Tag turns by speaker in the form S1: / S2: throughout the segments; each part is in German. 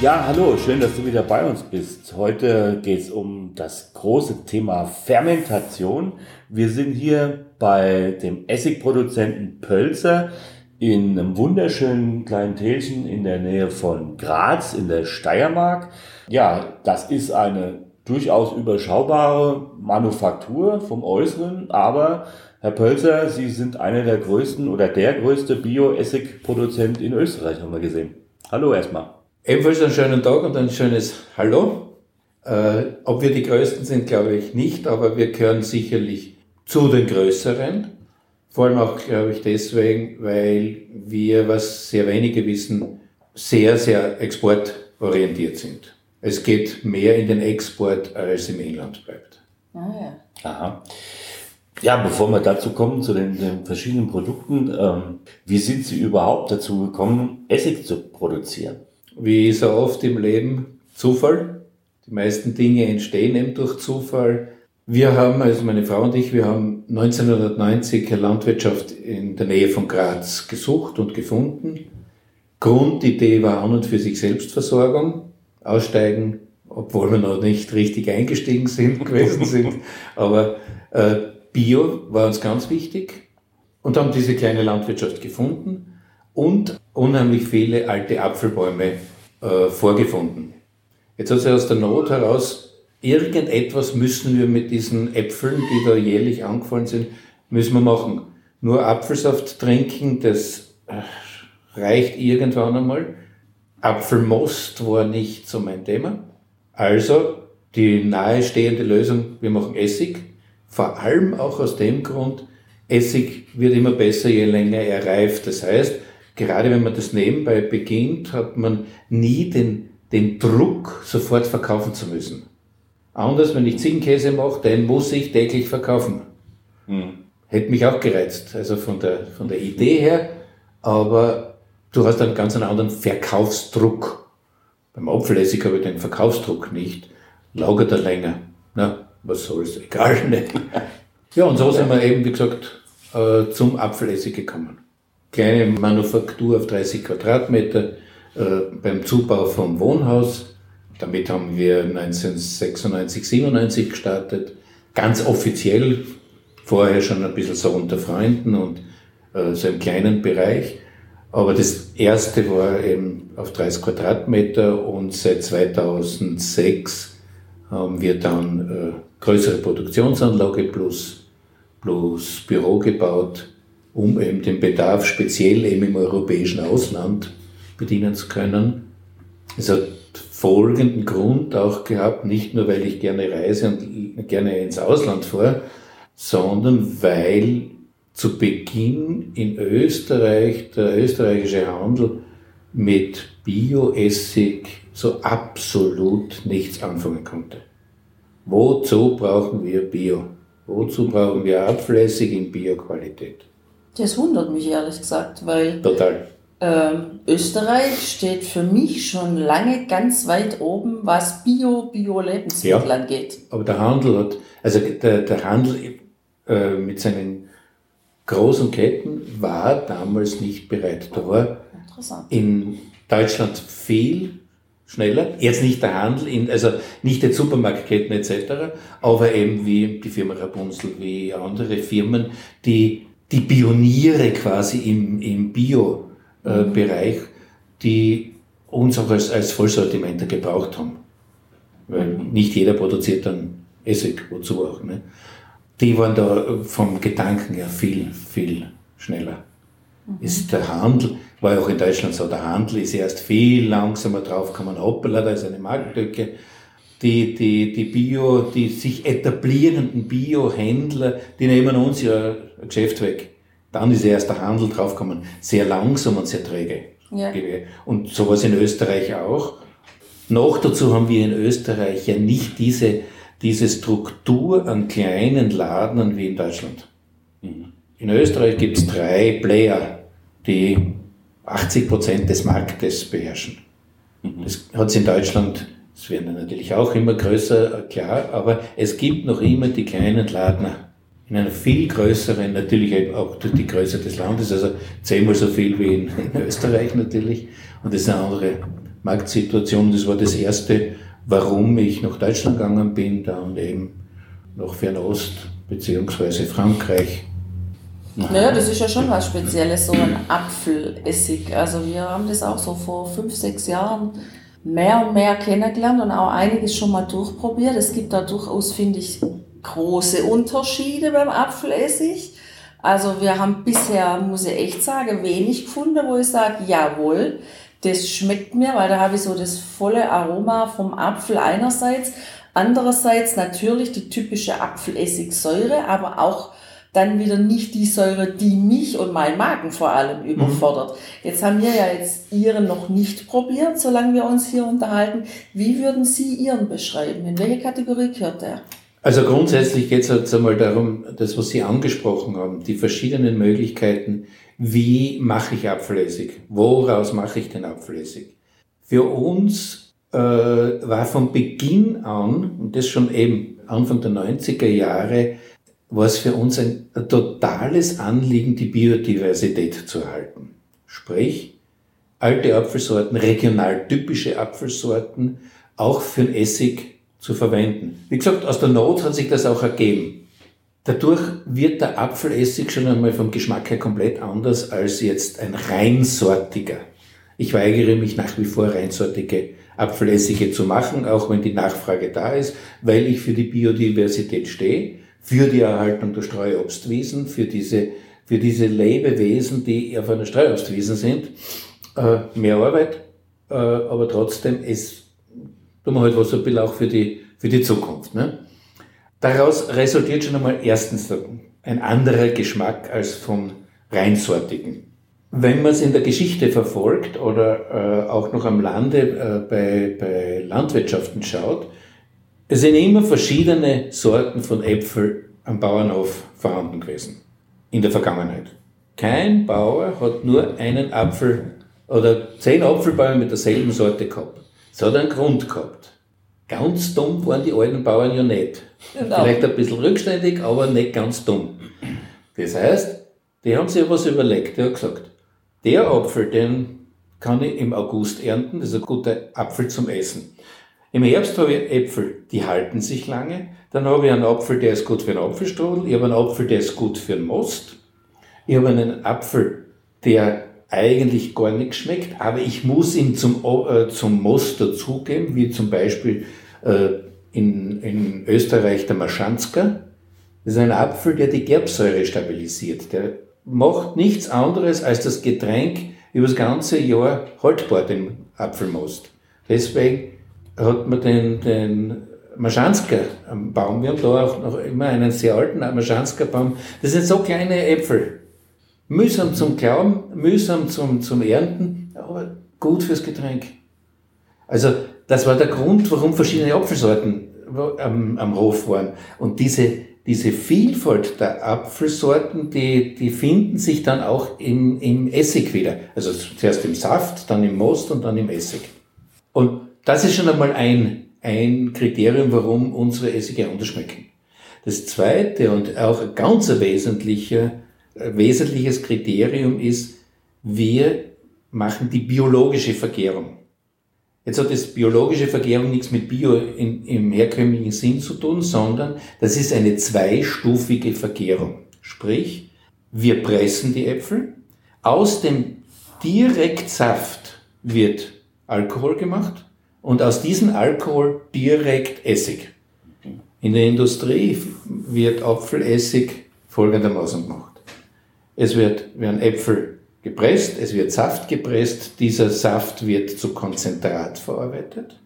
S1: Ja, hallo, schön, dass du wieder bei uns bist. Heute geht es um das große Thema Fermentation. Wir sind hier bei dem Essigproduzenten Pölzer in einem wunderschönen kleinen Tälchen in der Nähe von Graz in der Steiermark. Ja, das ist eine durchaus überschaubare Manufaktur vom Äußeren, aber Herr Pölzer, Sie sind einer der größten oder der größte Bio-Essig-Produzent in Österreich, haben wir gesehen. Hallo erstmal.
S2: Ebenfalls einen schönen Tag und ein schönes Hallo. Äh, ob wir die Größten sind, glaube ich nicht, aber wir gehören sicherlich zu den Größeren. Vor allem auch, glaube ich, deswegen, weil wir, was sehr wenige wissen, sehr, sehr exportorientiert sind. Es geht mehr in den Export, als im Inland bleibt.
S1: Ah, ja. Aha. Ja, bevor wir dazu kommen, zu den, den verschiedenen Produkten, ähm, wie sind Sie überhaupt dazu gekommen, Essig zu produzieren?
S2: Wie so oft im Leben, Zufall. Die meisten Dinge entstehen eben durch Zufall. Wir haben, also meine Frau und ich, wir haben 1990 eine Landwirtschaft in der Nähe von Graz gesucht und gefunden. Grundidee war an und für sich Selbstversorgung, aussteigen, obwohl wir noch nicht richtig eingestiegen sind, gewesen sind. Aber äh, Bio war uns ganz wichtig und haben diese kleine Landwirtschaft gefunden und unheimlich viele alte Apfelbäume äh, vorgefunden. Jetzt hat sich aus der Not heraus, irgendetwas müssen wir mit diesen Äpfeln, die da jährlich angefallen sind, müssen wir machen. Nur Apfelsaft trinken, das äh, reicht irgendwann einmal. Apfelmost war nicht so mein Thema. Also die nahestehende Lösung, wir machen Essig. Vor allem auch aus dem Grund, Essig wird immer besser, je länger er reift. Das heißt, gerade wenn man das nebenbei beginnt, hat man nie den, den Druck, sofort verkaufen zu müssen. Anders, wenn ich Ziegenkäse mache, den muss ich täglich verkaufen. Hm. Hätte mich auch gereizt, also von der, von der Idee her, aber du hast einen ganz anderen Verkaufsdruck. Beim Apfelessig habe ich den Verkaufsdruck nicht. Lagert er länger. Na, was soll's, egal. Ne? Ja, und so sind wir eben, wie gesagt, äh, zum Apfelessig gekommen kleine Manufaktur auf 30 Quadratmeter äh, beim Zubau vom Wohnhaus. Damit haben wir 1996, 97 gestartet. Ganz offiziell, vorher schon ein bisschen so unter Freunden und äh, so im kleinen Bereich. Aber das erste war eben auf 30 Quadratmeter und seit 2006 haben wir dann äh, größere Produktionsanlage plus, plus Büro gebaut um eben den Bedarf speziell eben im europäischen Ausland bedienen zu können. Es hat folgenden Grund auch gehabt, nicht nur weil ich gerne reise und gerne ins Ausland fahre, sondern weil zu Beginn in Österreich der österreichische Handel mit Bioessig so absolut nichts anfangen konnte. Wozu brauchen wir Bio? Wozu brauchen wir Apfelessig in Bioqualität?
S3: Das wundert mich ehrlich gesagt, weil. Ähm, Österreich steht für mich schon lange ganz weit oben, was Bio, Bio-Lebensmittel ja, angeht.
S2: Aber der Handel hat, also der, der Handel äh, mit seinen großen Ketten war damals nicht bereit. Da war in Deutschland viel schneller. Jetzt nicht der Handel, in, also nicht die Supermarktketten etc., aber eben wie die Firma Rapunzel, wie andere Firmen, die die Pioniere quasi im, im Bio-Bereich, die uns auch als, als Vollsortimenter gebraucht haben. Weil nicht jeder produziert dann Essig, wozu auch. Ne? Die waren da vom Gedanken her viel, viel schneller. Mhm. Ist der Handel, war ja auch in Deutschland so, der Handel ist erst viel langsamer draufgekommen. Hoppala, da ist eine Marktlücke die, die, die Bio, die sich etablierenden Bio-Händler, die nehmen uns ja Geschäft weg. Dann ist erst der Handel draufgekommen. Sehr langsam und sehr träge. Ja. Und sowas in Österreich auch. Noch dazu haben wir in Österreich ja nicht diese diese Struktur an kleinen Ladern wie in Deutschland. Mhm. In Österreich gibt es drei Player, die 80 Prozent des Marktes beherrschen. Mhm. Das hat es in Deutschland, es werden natürlich auch immer größer, klar, aber es gibt noch immer die kleinen Ladner in einer viel größeren, natürlich auch durch die Größe des Landes, also zehnmal so viel wie in, in Österreich natürlich. Und das ist eine andere Marktsituation. Das war das erste, warum ich nach Deutschland gegangen bin, dann eben nach Fernost beziehungsweise Frankreich.
S3: Naja, das ist ja schon was Spezielles, so ein Apfelessig. Also wir haben das auch so vor fünf, sechs Jahren mehr und mehr kennengelernt und auch einiges schon mal durchprobiert. Es gibt da durchaus, finde ich, große Unterschiede beim Apfelessig. Also wir haben bisher, muss ich echt sagen, wenig gefunden, wo ich sage, jawohl, das schmeckt mir, weil da habe ich so das volle Aroma vom Apfel einerseits, andererseits natürlich die typische Apfelessigsäure, aber auch dann wieder nicht die Säure, die mich und mein Magen vor allem mhm. überfordert. Mhm. Jetzt haben wir ja jetzt Ihren noch nicht probiert, solange wir uns hier unterhalten. Wie würden Sie Ihren beschreiben? In welche Kategorie gehört der?
S2: Also grundsätzlich geht es jetzt einmal darum, das, was Sie angesprochen haben, die verschiedenen Möglichkeiten, wie mache ich Apfelessig? Woraus mache ich den Apfelessig? Für uns äh, war von Beginn an, und das schon eben Anfang der 90er Jahre, war es für uns ein, ein totales Anliegen, die Biodiversität zu erhalten. Sprich, alte Apfelsorten, regional typische Apfelsorten, auch für den Essig zu verwenden. Wie gesagt, aus der Not hat sich das auch ergeben. Dadurch wird der Apfelessig schon einmal vom Geschmack her komplett anders als jetzt ein reinsortiger. Ich weigere mich nach wie vor reinsortige Apfelessige zu machen, auch wenn die Nachfrage da ist, weil ich für die Biodiversität stehe, für die Erhaltung der Streuobstwiesen, für diese, für diese Lebewesen, die auf einer Streuobstwiesen sind. Äh, mehr Arbeit, äh, aber trotzdem, es tun wir halt was ein bisschen auch für die, für die Zukunft. Ne? Daraus resultiert schon einmal erstens ein anderer Geschmack als vom reinsortigen. Wenn man es in der Geschichte verfolgt oder äh, auch noch am Lande äh, bei, bei Landwirtschaften schaut, es sind immer verschiedene Sorten von Äpfel am Bauernhof vorhanden gewesen in der Vergangenheit. Kein Bauer hat nur einen Apfel oder zehn Apfelbäume mit derselben Sorte gehabt. Es hat einen Grund gehabt. Ganz dumm waren die alten Bauern ja nicht. Genau. Vielleicht ein bisschen rückständig, aber nicht ganz dumm. Das heißt, die haben sich was überlegt. Die haben gesagt, der Apfel, den kann ich im August ernten, das ist ein guter Apfel zum Essen. Im Herbst habe ich Äpfel, die halten sich lange. Dann habe ich einen Apfel, der ist gut für einen Apfelstrudel. Ich habe einen Apfel, der ist gut für einen Most. Ich habe einen Apfel, der eigentlich gar nicht schmeckt, aber ich muss ihn zum, äh, zum Most dazugeben, wie zum Beispiel äh, in, in Österreich der Maschanzka. Das ist ein Apfel, der die Gerbsäure stabilisiert. Der macht nichts anderes als das Getränk über das ganze Jahr haltbar, den Apfelmost. Deswegen hat man den, den Maschanska am Baum. Wir haben da auch noch immer einen sehr alten Maschanska-Baum. Das sind so kleine Äpfel. Mühsam zum Glauben, mühsam zum, zum Ernten, aber gut fürs Getränk. Also, das war der Grund, warum verschiedene Apfelsorten am, am Hof waren. Und diese, diese Vielfalt der Apfelsorten, die, die finden sich dann auch im, im Essig wieder. Also zuerst im Saft, dann im Most und dann im Essig. Und das ist schon einmal ein, ein Kriterium, warum unsere Essige anders schmecken. Das zweite und auch ein ganz wesentlicher wesentliches Kriterium ist, wir machen die biologische Vergärung. Jetzt hat das biologische Vergärung nichts mit Bio in, im herkömmlichen Sinn zu tun, sondern das ist eine zweistufige Vergärung. Sprich, wir pressen die Äpfel, aus dem Direktsaft wird Alkohol gemacht und aus diesem Alkohol direkt Essig. In der Industrie wird Apfelessig folgendermaßen gemacht. Es wird, werden Äpfel gepresst, es wird Saft gepresst, dieser Saft wird zu Konzentrat verarbeitet.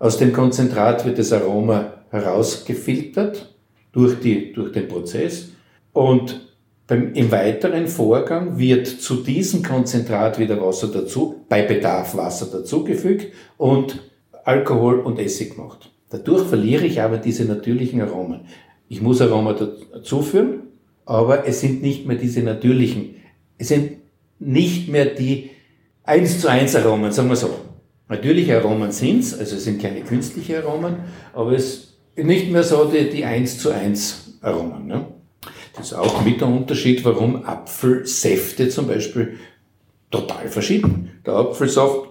S2: Aus dem Konzentrat wird das Aroma herausgefiltert durch, die, durch den Prozess und beim, im weiteren Vorgang wird zu diesem Konzentrat wieder Wasser dazu, bei Bedarf Wasser dazugefügt und Alkohol und Essig gemacht. Dadurch verliere ich aber diese natürlichen Aromen. Ich muss Aroma dazuführen, aber es sind nicht mehr diese natürlichen. Es sind nicht mehr die 1 zu 1 Aromen, sagen wir so. Natürliche Aromen sind's, also es sind keine künstlichen Aromen, aber es ist nicht mehr so die, die 1 zu 1 Aromen. Ne? Das ist auch mit der Unterschied, warum Apfelsäfte zum Beispiel total verschieden. Der Apfelsaft,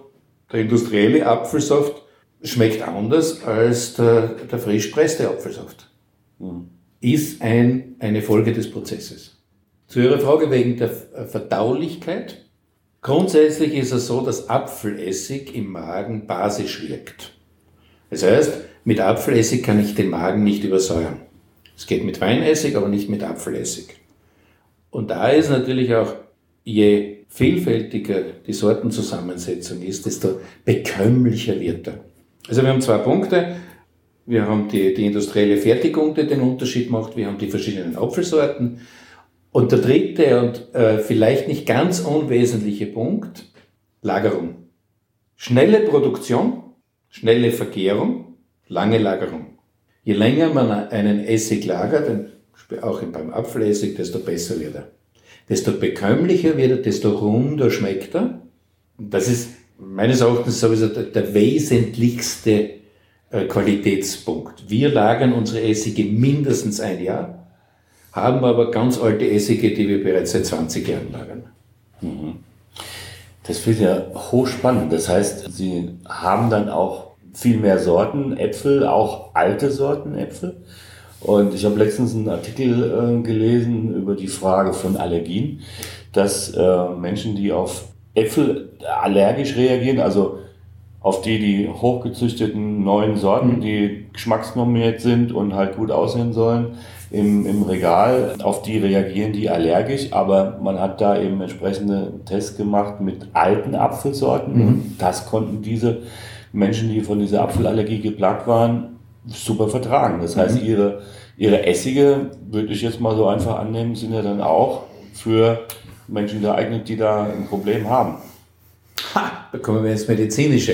S2: der industrielle Apfelsaft, schmeckt anders als der, der frisch presste Apfelsaft. Mhm. Ist ein, eine Folge des Prozesses. Zu Ihrer Frage wegen der Verdaulichkeit. Grundsätzlich ist es so, dass Apfelessig im Magen basisch wirkt. Das heißt, mit Apfelessig kann ich den Magen nicht übersäuern. Es geht mit Weinessig, aber nicht mit Apfelessig. Und da ist natürlich auch, je vielfältiger die Sortenzusammensetzung ist, desto bekömmlicher wird er. Also wir haben zwei Punkte. Wir haben die, die industrielle Fertigung, die den Unterschied macht. Wir haben die verschiedenen Apfelsorten. Und der dritte und äh, vielleicht nicht ganz unwesentliche Punkt, Lagerung. Schnelle Produktion, schnelle Vergärung, lange Lagerung. Je länger man einen Essig lagert, auch beim Apfelessig, desto besser wird er. Desto bekömmlicher wird er, desto runder schmeckt er. Das ist meines Erachtens sowieso der, der wesentlichste Qualitätspunkt. Wir lagern unsere Essige mindestens ein Jahr, haben aber ganz alte Essige, die wir bereits seit 20 Jahren lagern. Mhm.
S1: Das ich ja hochspannend. Das heißt, Sie haben dann auch viel mehr Sorten Äpfel, auch alte Sorten Äpfel. Und ich habe letztens einen Artikel äh, gelesen über die Frage von Allergien, dass äh, Menschen, die auf Äpfel allergisch reagieren, also auf die die hochgezüchteten neuen Sorten, mhm. die geschmacksnormiert sind und halt gut aussehen sollen, im, im Regal, auf die reagieren die allergisch, aber man hat da eben entsprechende Tests gemacht mit alten Apfelsorten mhm. und das konnten diese Menschen, die von dieser Apfelallergie geplagt waren, super vertragen. Das heißt, mhm. ihre, ihre Essige, würde ich jetzt mal so einfach annehmen, sind ja dann auch für Menschen geeignet, die da ein Problem haben.
S2: Ha, da kommen wir ins Medizinische.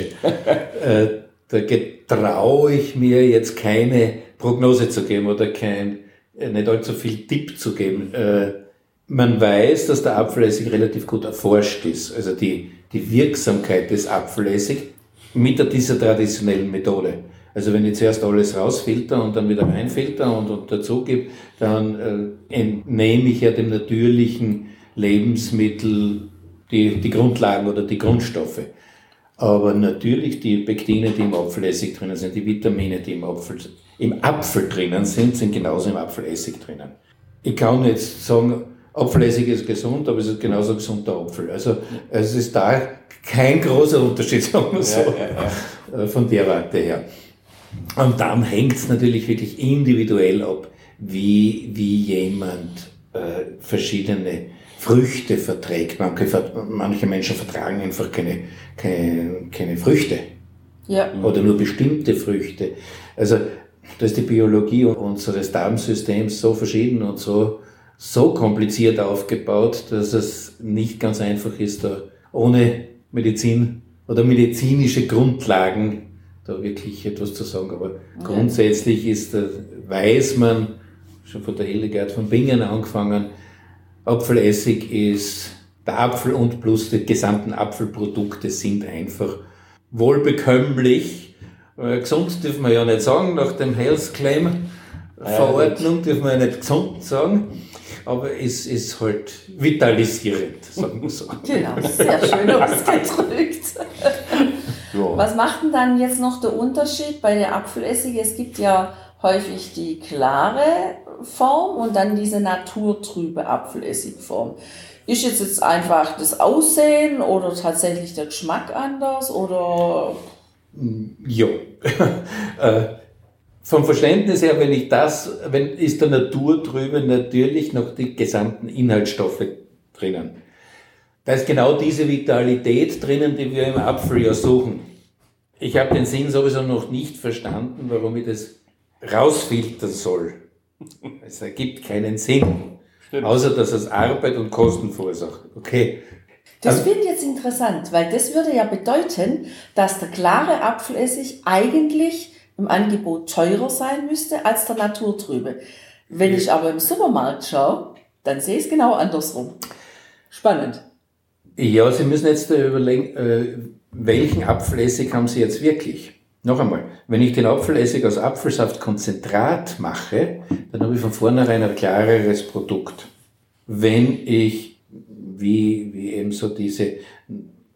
S2: äh, da traue ich mir jetzt keine Prognose zu geben oder kein, äh, nicht allzu viel Tipp zu geben. Äh, man weiß, dass der Apfelessig relativ gut erforscht ist. Also die, die Wirksamkeit des Apfelessig mit dieser traditionellen Methode. Also wenn ich zuerst alles rausfilter und dann wieder reinfilter und, und dazu gebe, dann äh, entnehme ich ja dem natürlichen Lebensmittel die, die Grundlagen oder die Grundstoffe. Aber natürlich die Pektine, die im Apfelessig drinnen sind, die Vitamine, die im Apfel, im Apfel drinnen sind, sind genauso im Apfelessig drinnen. Ich kann jetzt sagen, Apfelessig ist gesund, aber es ist genauso gesund der Apfel. Also es ist da kein großer Unterschied, sagen wir so, ja, ja, ja. Äh, von der Warte her. Und dann hängt es natürlich wirklich individuell ab, wie, wie jemand äh, verschiedene Früchte verträgt. Manche, manche Menschen vertragen einfach keine, keine, keine Früchte. Ja. Oder nur bestimmte Früchte. Also da ist die Biologie unseres Darmsystems so verschieden und so, so kompliziert aufgebaut, dass es nicht ganz einfach ist, da ohne Medizin oder medizinische Grundlagen da wirklich etwas zu sagen. Aber ja. grundsätzlich ist, weiß man, schon von der Hildegard von Bingen angefangen, Apfelessig ist der Apfel und plus die gesamten Apfelprodukte sind einfach wohlbekömmlich. Äh, gesund dürfen wir ja nicht sagen, nach dem Health Claim Verordnung dürfen wir ja nicht gesund sagen, aber es ist halt vitalisierend, sagen wir so.
S3: genau, sehr schön ausgedrückt. Was macht denn dann jetzt noch der Unterschied bei der Apfelessige? Es gibt ja häufig die klare Form und dann diese naturtrübe Apfelessigform. Ist jetzt, jetzt einfach das Aussehen oder tatsächlich der Geschmack anders oder?
S2: Ja. Äh, vom Verständnis her, wenn ich das, wenn ist der Naturtrübe natürlich noch die gesamten Inhaltsstoffe drinnen. Da ist genau diese Vitalität drinnen, die wir im Apfel ja suchen. Ich habe den Sinn sowieso noch nicht verstanden, warum ich das rausfiltern soll. Es ergibt keinen Sinn. Stimmt. Außer dass es Arbeit und Kosten verursacht. Okay.
S3: Das finde ich jetzt interessant, weil das würde ja bedeuten, dass der klare Apfelessig eigentlich im Angebot teurer sein müsste als der naturtrübe. Wenn ich aber im Supermarkt schaue, dann sehe ich es genau andersrum. Spannend.
S2: Ja, Sie müssen jetzt überlegen, äh, welchen Apfelessig haben Sie jetzt wirklich? Noch einmal, wenn ich den Apfelessig aus Apfelsaftkonzentrat mache, dann habe ich von vornherein ein klareres Produkt. Wenn ich, wie, wie eben so diese,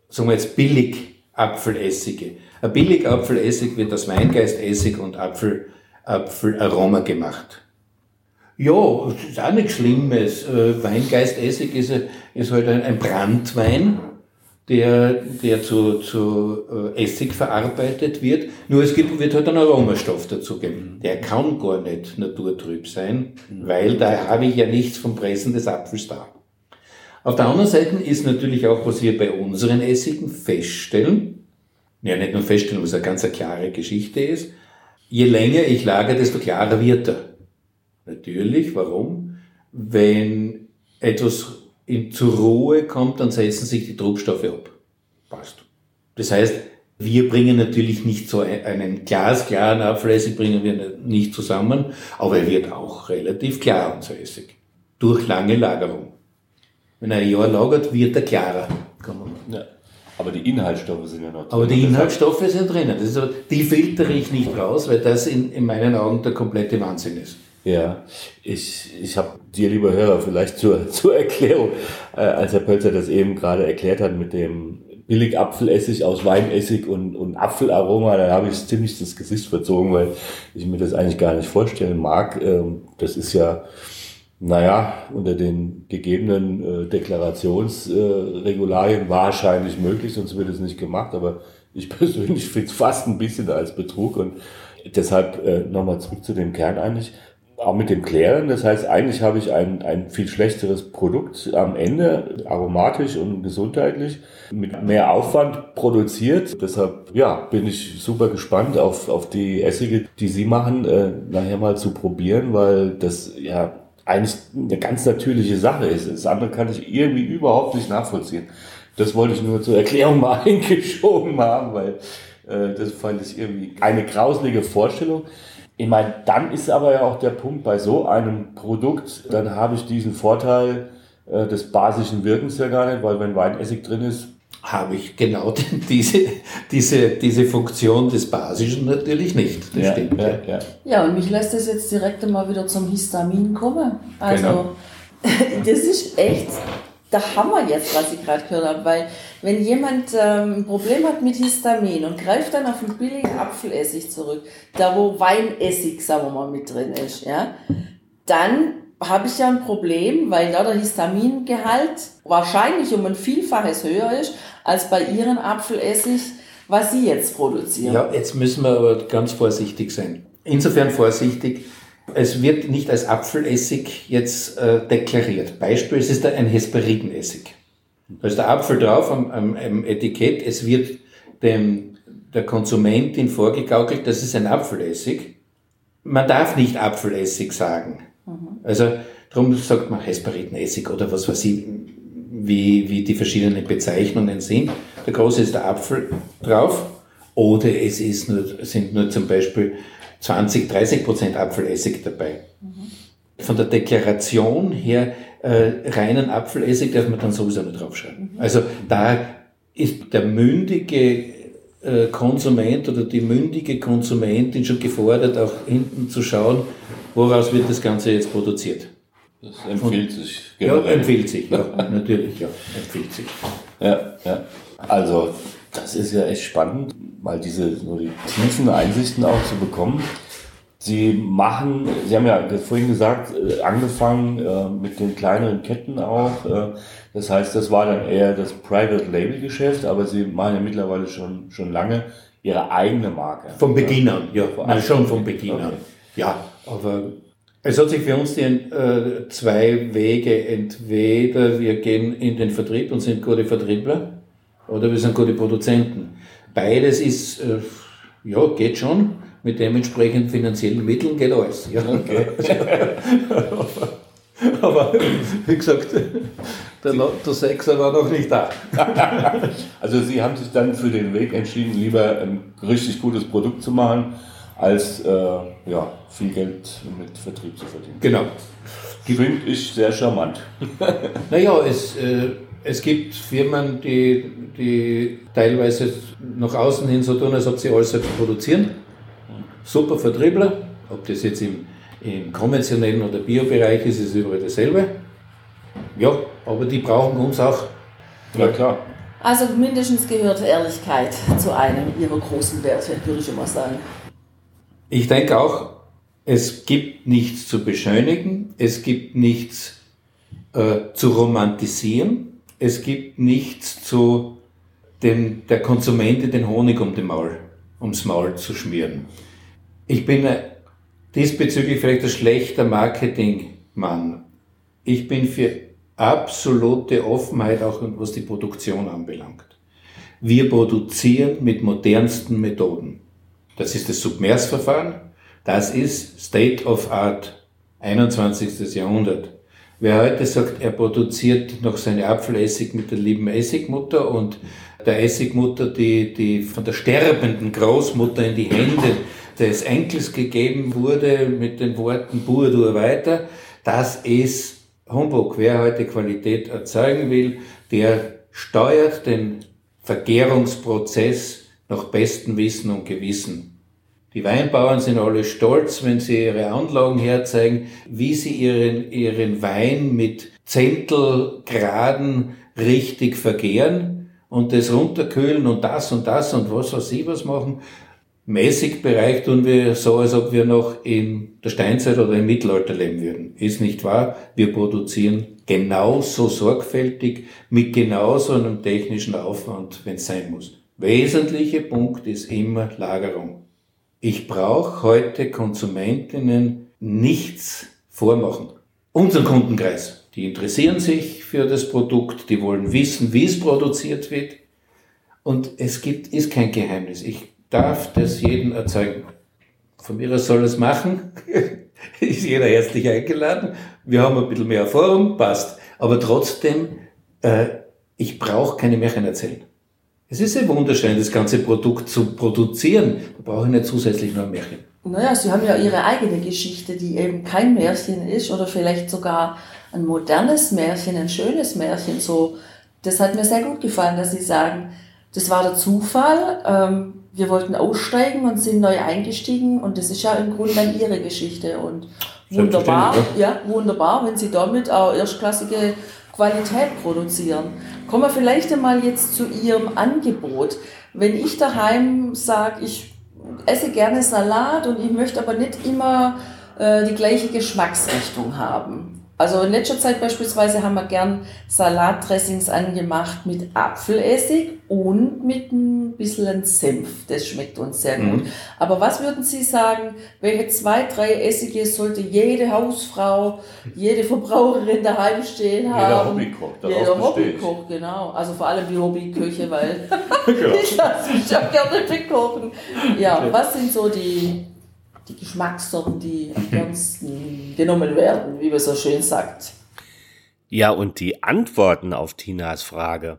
S2: sagen wir jetzt billig Apfelessige. Ein billig Apfelessig wird aus Weingeistessig und Apfel, Apfelaroma gemacht. Ja, das ist auch nichts Schlimmes. Äh, Weingeistessig ist, ist halt ein Brandwein, der, der zu, zu äh, Essig verarbeitet wird. Nur es gibt, wird halt ein Aromastoff dazugeben. Der kann gar nicht naturtrüb sein, weil da habe ich ja nichts vom Pressen des Apfels da. Auf der anderen Seite ist natürlich auch, was wir bei unseren Essigen feststellen, ja nicht nur feststellen, was eine ganz eine klare Geschichte ist, je länger ich lagere, desto klarer wird er. Natürlich, warum? Wenn etwas in, zur Ruhe kommt, dann setzen sich die Trubstoffe ab. Passt. Das heißt, wir bringen natürlich nicht so einen glasklaren Apfelessig, bringen wir nicht zusammen, aber er wird auch relativ klar, unser Essig. Durch lange Lagerung. Wenn er ein Jahr lagert, wird er klarer.
S1: Ja. Aber die Inhaltsstoffe sind ja noch
S2: drin. Aber die Inhaltsstoffe sind drinnen. Also, die filtere ich nicht raus, weil das in, in meinen Augen der komplette Wahnsinn ist.
S1: Ja, ich, ich habe dir, lieber Hörer, vielleicht zur, zur Erklärung, äh, als Herr Pölzer das eben gerade erklärt hat mit dem billig Apfelessig aus Weinessig und, und Apfelaroma, da habe ich ziemlich das Gesicht verzogen, weil ich mir das eigentlich gar nicht vorstellen mag. Ähm, das ist ja, naja, unter den gegebenen äh, Deklarationsregularien äh, wahrscheinlich möglich, sonst wird es nicht gemacht, aber ich persönlich finde es fast ein bisschen als Betrug und deshalb äh, nochmal zurück zu dem Kern eigentlich auch mit dem Klären. Das heißt, eigentlich habe ich ein, ein viel schlechteres Produkt am Ende, aromatisch und gesundheitlich, mit mehr Aufwand produziert. Deshalb, ja, bin ich super gespannt auf, auf die Essige, die Sie machen, äh, nachher mal zu probieren, weil das, ja, eigentlich eine ganz natürliche Sache ist. Das andere kann ich irgendwie überhaupt nicht nachvollziehen. Das wollte ich nur zur Erklärung mal eingeschoben haben, weil äh, das fand ich irgendwie eine grauselige Vorstellung. Ich meine, dann ist aber ja auch der Punkt bei so einem Produkt, dann habe ich diesen Vorteil äh, des basischen Wirkens ja gar nicht, weil wenn Weinessig drin ist,
S2: habe ich genau diese, diese, diese Funktion des Basischen natürlich nicht.
S3: Das
S2: ja,
S3: stimmt. Ja, ja. ja, und mich lässt das jetzt direkt mal wieder zum Histamin kommen. Also, genau. das ist echt der Hammer jetzt, was ich gerade gehört habe, weil wenn jemand ähm, ein Problem hat mit Histamin und greift dann auf einen billigen Apfelessig zurück, da wo Weinessig, sagen wir mal, mit drin ist, ja, dann habe ich ja ein Problem, weil da der Histamingehalt wahrscheinlich um ein Vielfaches höher ist als bei Ihren Apfelessig, was Sie jetzt produzieren.
S2: Ja, jetzt müssen wir aber ganz vorsichtig sein. Insofern vorsichtig, es wird nicht als Apfelessig jetzt äh, deklariert. Beispiel, es ist ein Hesperidenessig. Da ist der Apfel drauf am, am, am Etikett. Es wird dem, der Konsumentin vorgegaukelt, das ist ein Apfelessig. Man darf nicht Apfelessig sagen. Mhm. Also darum sagt man Hesperidenessig oder was weiß ich, wie, wie die verschiedenen Bezeichnungen sind. Der große ist der Apfel drauf. Oder es ist nur, sind nur zum Beispiel 20, 30 Prozent Apfelessig dabei. Mhm. Von der Deklaration her, äh, reinen Apfelessig darf man dann sowieso nicht draufschreiben. Mhm. Also da ist der mündige äh, Konsument oder die mündige Konsumentin schon gefordert, auch hinten zu schauen, woraus wird das Ganze jetzt produziert.
S1: Das empfiehlt sich.
S2: Generell. Ja, empfiehlt sich, ja, natürlich, ja, empfiehlt sich.
S1: Ja, ja. Also, das ist ja echt spannend, mal diese so die tiefen Einsichten auch zu bekommen. Sie machen, Sie haben ja vorhin gesagt, äh, angefangen äh, mit den kleineren Ketten auch. Äh, das heißt, das war dann eher das Private Label Geschäft, aber Sie machen ja mittlerweile schon, schon lange Ihre eigene Marke.
S2: Vom Beginn an, ja, Nein, schon vom Beginn okay. an. Ja, aber es hat sich für uns die äh, zwei Wege, entweder wir gehen in den Vertrieb und sind gute Vertriebler oder wir sind gute Produzenten. Beides ist, äh, ja, geht schon. Mit dementsprechend finanziellen Mitteln geht alles. Ja. Okay. Aber wie gesagt, der, der Sechser war noch nicht da.
S1: also Sie haben sich dann für den Weg entschieden, lieber ein richtig gutes Produkt zu machen, als äh, ja, viel Geld mit Vertrieb zu verdienen.
S2: Genau.
S1: Finde ich sehr charmant.
S2: naja, es, äh, es gibt Firmen, die, die teilweise nach außen hin so tun, als ob sie alles selbst produzieren. Super Vertriebler, ob das jetzt im, im konventionellen oder Biobereich ist, ist überall dasselbe. Ja, aber die brauchen uns auch.
S1: Ja, klar.
S3: Also mindestens gehört Ehrlichkeit zu einem ihrer großen Werte, würde ich immer sagen.
S2: Ich denke auch, es gibt nichts zu beschönigen, es gibt nichts äh, zu romantisieren, es gibt nichts zu dem, der Konsumentin den Honig um den Maul, ums Maul zu schmieren. Ich bin diesbezüglich vielleicht ein schlechter Marketingmann. Ich bin für absolute Offenheit, auch was die Produktion anbelangt. Wir produzieren mit modernsten Methoden. Das ist das Submersverfahren. Das ist State of Art, 21. Jahrhundert. Wer heute sagt, er produziert noch seine Apfelessig mit der lieben Essigmutter und der Essigmutter, die, die von der sterbenden Großmutter in die Hände des Enkels gegeben wurde mit den Worten Burdur weiter, das ist Humbug. Wer heute Qualität erzeugen will, der steuert den Vergärungsprozess nach bestem Wissen und Gewissen. Die Weinbauern sind alle stolz, wenn sie ihre Anlagen herzeigen, wie sie ihren, ihren Wein mit Zentelgraden richtig vergären und das runterkühlen und das und das und was weiß ich was machen. Mäßigbereich tun wir so, als ob wir noch in der Steinzeit oder im Mittelalter leben würden. Ist nicht wahr? Wir produzieren genauso sorgfältig, mit genauso einem technischen Aufwand, wenn es sein muss. Wesentlicher Punkt ist immer Lagerung. Ich brauche heute Konsumentinnen nichts vormachen. Unseren Kundenkreis, die interessieren sich für das Produkt, die wollen wissen, wie es produziert wird. Und es gibt, ist kein Geheimnis. Ich darf das jedem erzeugen. Von mir aus soll es machen. ist jeder herzlich eingeladen. Wir haben ein bisschen mehr Erfahrung, passt. Aber trotzdem, äh, ich brauche keine Märchen erzählen. Es ist ja wunderschön, das ganze Produkt zu produzieren. Da brauche ich nicht zusätzlich noch ein Märchen.
S3: Naja, Sie haben ja Ihre eigene Geschichte, die eben kein Märchen ist oder vielleicht sogar ein modernes Märchen, ein schönes Märchen. So, das hat mir sehr gut gefallen, dass Sie sagen, das war der Zufall. Ähm, wir wollten aussteigen und sind neu eingestiegen und das ist ja im Grunde dann Ihre Geschichte und wunderbar, ja, wunderbar, wenn Sie damit auch erstklassige Qualität produzieren. Kommen wir vielleicht einmal jetzt zu Ihrem Angebot. Wenn ich daheim sage, ich esse gerne Salat und ich möchte aber nicht immer äh, die gleiche Geschmacksrichtung haben. Also in letzter Zeit beispielsweise haben wir gern Salatdressings angemacht mit Apfelessig und mit ein bisschen Senf. Das schmeckt uns sehr gut. Mhm. Aber was würden Sie sagen, welche zwei, drei Essige sollte jede Hausfrau, jede Verbraucherin daheim stehen haben?
S1: Jeder Hobbykoch.
S3: Jeder Hobbykoch, genau. Also vor allem die Hobbyköche, weil ich lasse mich auch gerne bekochen. Ja, was sind so die die Geschmackssorten, die am gernsten genommen werden, wie man so schön sagt.
S1: Ja, und die Antworten auf Tinas Frage,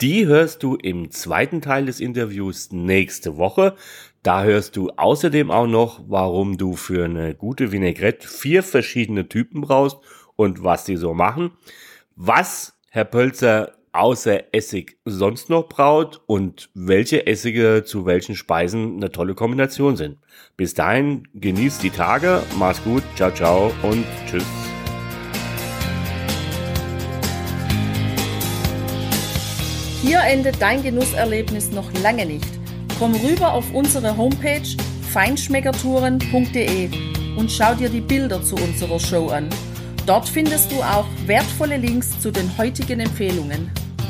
S1: die hörst du im zweiten Teil des Interviews nächste Woche. Da hörst du außerdem auch noch, warum du für eine gute Vinaigrette vier verschiedene Typen brauchst und was die so machen. Was Herr Pölzer außer Essig sonst noch braut und welche Essige zu welchen Speisen eine tolle Kombination sind. Bis dahin genießt die Tage, mach's gut, ciao ciao und tschüss.
S3: Hier endet dein Genusserlebnis noch lange nicht. Komm rüber auf unsere Homepage feinschmeckertouren.de und schau dir die Bilder zu unserer Show an. Dort findest du auch wertvolle Links zu den heutigen Empfehlungen.